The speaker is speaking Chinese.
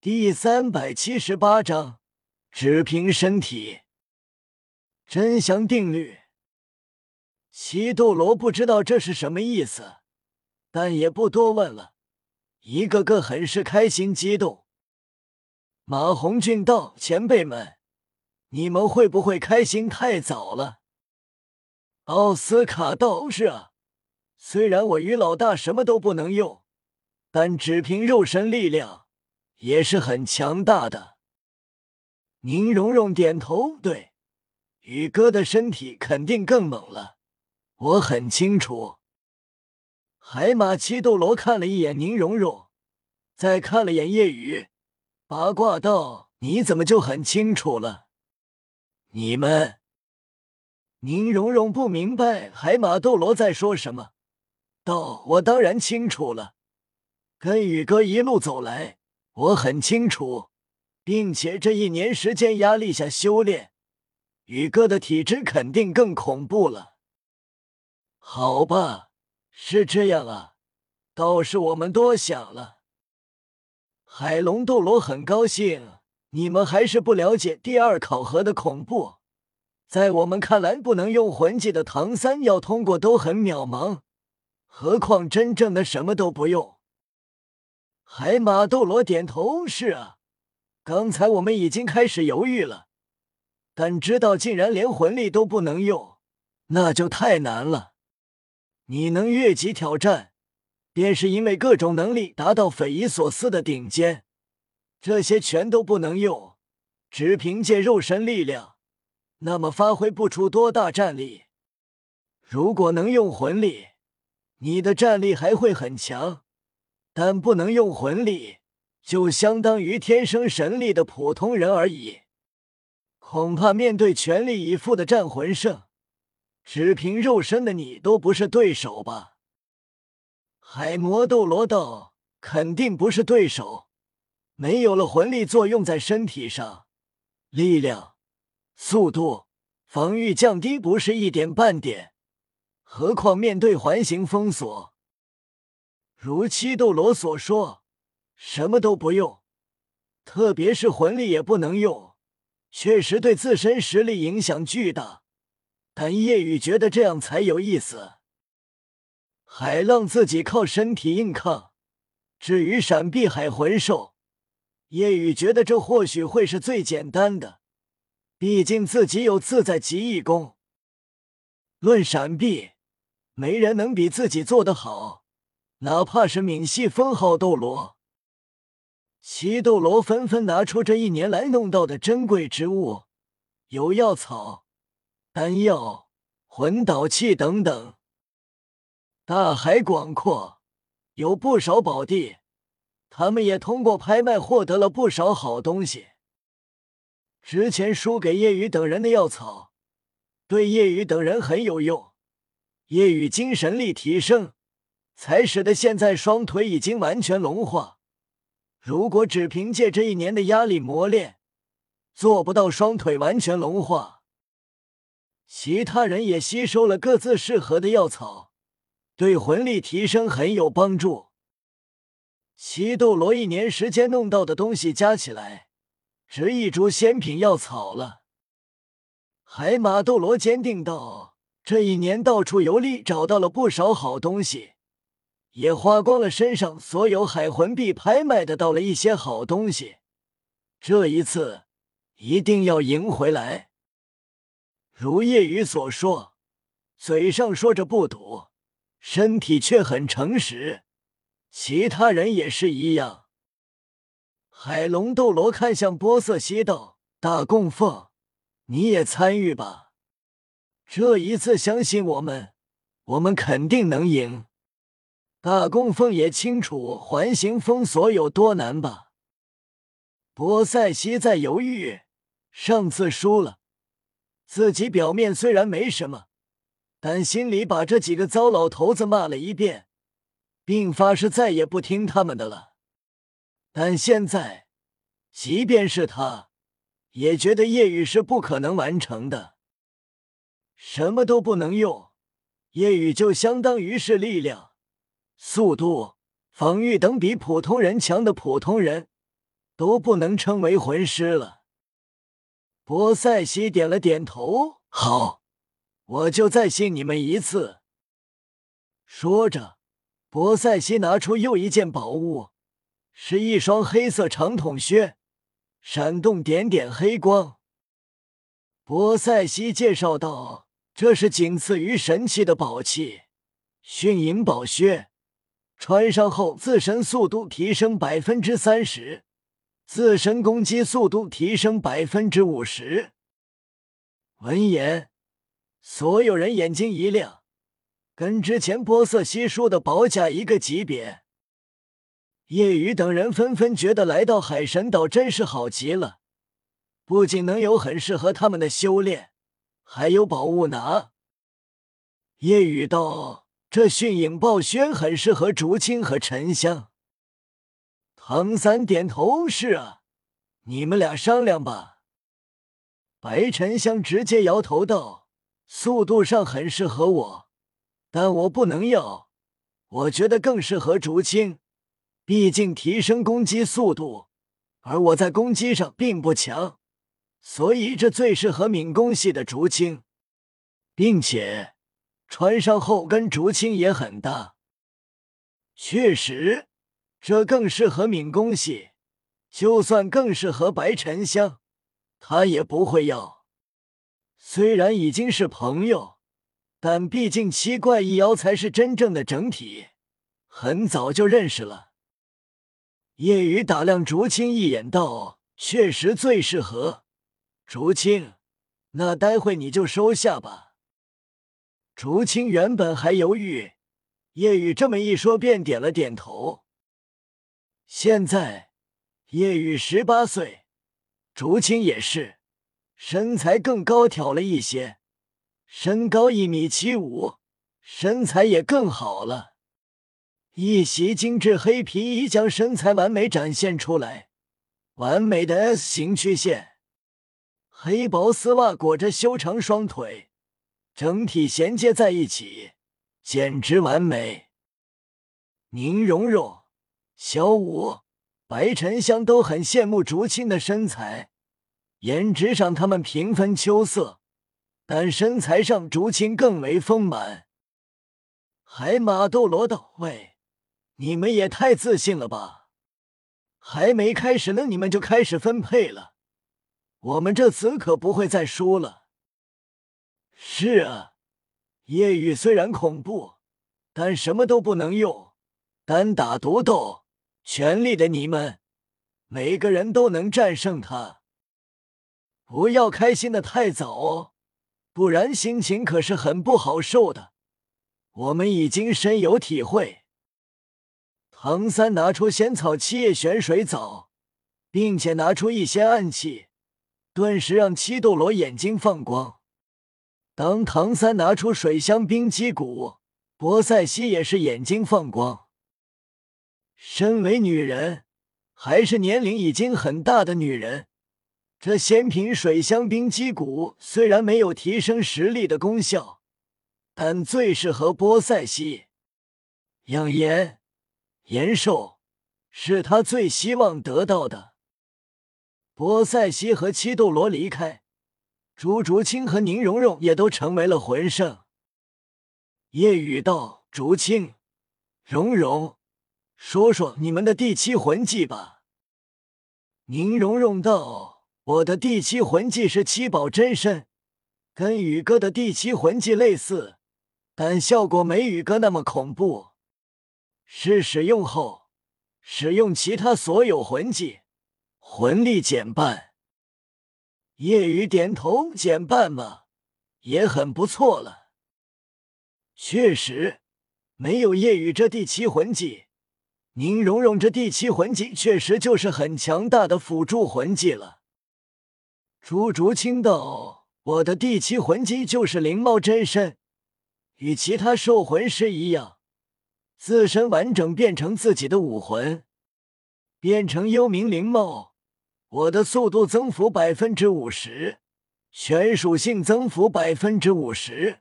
第三百七十八章，只凭身体。真香定律。西斗罗不知道这是什么意思，但也不多问了，一个个很是开心激动。马红俊道：“前辈们，你们会不会开心太早了？”奥斯卡道：“是啊，虽然我于老大什么都不能用，但只凭肉身力量。”也是很强大的。宁荣荣点头，对，宇哥的身体肯定更猛了，我很清楚。海马七斗罗看了一眼宁荣荣，再看了眼夜雨，八卦道：“你怎么就很清楚了？”你们，宁荣荣不明白海马斗罗在说什么，道：“我当然清楚了，跟宇哥一路走来。”我很清楚，并且这一年时间压力下修炼，宇哥的体质肯定更恐怖了。好吧，是这样啊，倒是我们多想了。海龙斗罗很高兴，你们还是不了解第二考核的恐怖。在我们看来，不能用魂技的唐三要通过都很渺茫，何况真正的什么都不用。海马斗罗点头：“是啊，刚才我们已经开始犹豫了，但知道竟然连魂力都不能用，那就太难了。你能越级挑战，便是因为各种能力达到匪夷所思的顶尖。这些全都不能用，只凭借肉身力量，那么发挥不出多大战力。如果能用魂力，你的战力还会很强。”但不能用魂力，就相当于天生神力的普通人而已。恐怕面对全力以赴的战魂圣，只凭肉身的你都不是对手吧？海魔斗罗道肯定不是对手。没有了魂力作用在身体上，力量、速度、防御降低不是一点半点。何况面对环形封锁。如七斗罗所说，什么都不用，特别是魂力也不能用，确实对自身实力影响巨大。但叶雨觉得这样才有意思。海浪自己靠身体硬抗，至于闪避海魂兽，叶雨觉得这或许会是最简单的，毕竟自己有自在极意功。论闪避，没人能比自己做得好。哪怕是闽系封号斗罗，七斗罗纷纷拿出这一年来弄到的珍贵之物，有药草、丹药、魂导器等等。大海广阔，有不少宝地，他们也通过拍卖获得了不少好东西。之前输给叶雨等人的药草，对叶雨等人很有用，叶雨精神力提升。才使得现在双腿已经完全融化。如果只凭借这一年的压力磨练，做不到双腿完全融化。其他人也吸收了各自适合的药草，对魂力提升很有帮助。七斗罗一年时间弄到的东西加起来，值一株仙品药草了。海马斗罗坚定道：“这一年到处游历，找到了不少好东西。”也花光了身上所有海魂币拍卖的到了一些好东西，这一次一定要赢回来。如夜雨所说，嘴上说着不赌，身体却很诚实。其他人也是一样。海龙斗罗看向波色西道：“大供奉，你也参与吧。这一次相信我们，我们肯定能赢。”大供奉也清楚环形封锁有多难吧？波塞西在犹豫。上次输了，自己表面虽然没什么，但心里把这几个糟老头子骂了一遍，并发誓再也不听他们的了。但现在，即便是他，也觉得夜雨是不可能完成的。什么都不能用，夜雨就相当于是力量。速度、防御等比普通人强的普通人，都不能称为魂师了。波塞西点了点头，好，我就再信你们一次。说着，波塞西拿出又一件宝物，是一双黑色长筒靴，闪动点点黑光。波塞西介绍道：“这是仅次于神器的宝器——迅影宝靴，穿上后自身速度提升百分之三十。”自身攻击速度提升百分之五十。闻言，所有人眼睛一亮，跟之前波瑟西说的宝甲一个级别。叶雨等人纷纷觉得来到海神岛真是好极了，不仅能有很适合他们的修炼，还有宝物拿。叶雨道：“这迅影暴靴很适合竹青和沉香。”唐三点头：“是啊，你们俩商量吧。”白沉香直接摇头道：“速度上很适合我，但我不能要。我觉得更适合竹青，毕竟提升攻击速度，而我在攻击上并不强，所以这最适合敏攻系的竹青，并且穿上后跟竹青也很搭。确实。”这更适合敏攻系，就算更适合白沉香，他也不会要。虽然已经是朋友，但毕竟七怪一妖才是真正的整体，很早就认识了。叶雨打量竹青一眼，道：“确实最适合。”竹青，那待会你就收下吧。竹青原本还犹豫，叶雨这么一说，便点了点头。现在，叶雨十八岁，竹青也是，身材更高挑了一些，身高一米七五，身材也更好了。一袭精致黑皮衣将身材完美展现出来，完美的 S 型曲线，黑薄丝袜裹着修长双腿，整体衔接在一起，简直完美。宁荣荣。小五、白沉香都很羡慕竹青的身材，颜值上他们平分秋色，但身材上竹青更为丰满。海马斗罗道：“喂，你们也太自信了吧！还没开始呢，你们就开始分配了，我们这次可不会再输了。”是啊，夜雨虽然恐怖，但什么都不能用，单打独斗。全力的你们，每个人都能战胜他。不要开心的太早哦，不然心情可是很不好受的。我们已经深有体会。唐三拿出仙草七叶玄水藻，并且拿出一些暗器，顿时让七斗罗眼睛放光。当唐三拿出水香冰击鼓，博塞西也是眼睛放光。身为女人，还是年龄已经很大的女人，这仙品水香冰击鼓虽然没有提升实力的功效，但最适合波塞西。养颜、延寿是他最希望得到的。波塞西和七斗罗离开，朱竹清和宁荣荣也都成为了魂圣。夜雨道：“竹清、荣荣。”说说你们的第七魂技吧。宁荣荣道：“我的第七魂技是七宝真身，跟宇哥的第七魂技类似，但效果没宇哥那么恐怖。是使用后，使用其他所有魂技，魂力减半。”夜雨点头：“减半嘛，也很不错了。确实，没有夜雨这第七魂技。”宁荣荣这第七魂技确实就是很强大的辅助魂技了。朱竹清道：“我的第七魂技就是灵猫真身，与其他兽魂师一样，自身完整变成自己的武魂，变成幽冥灵猫。我的速度增幅百分之五十，全属性增幅百分之五十。”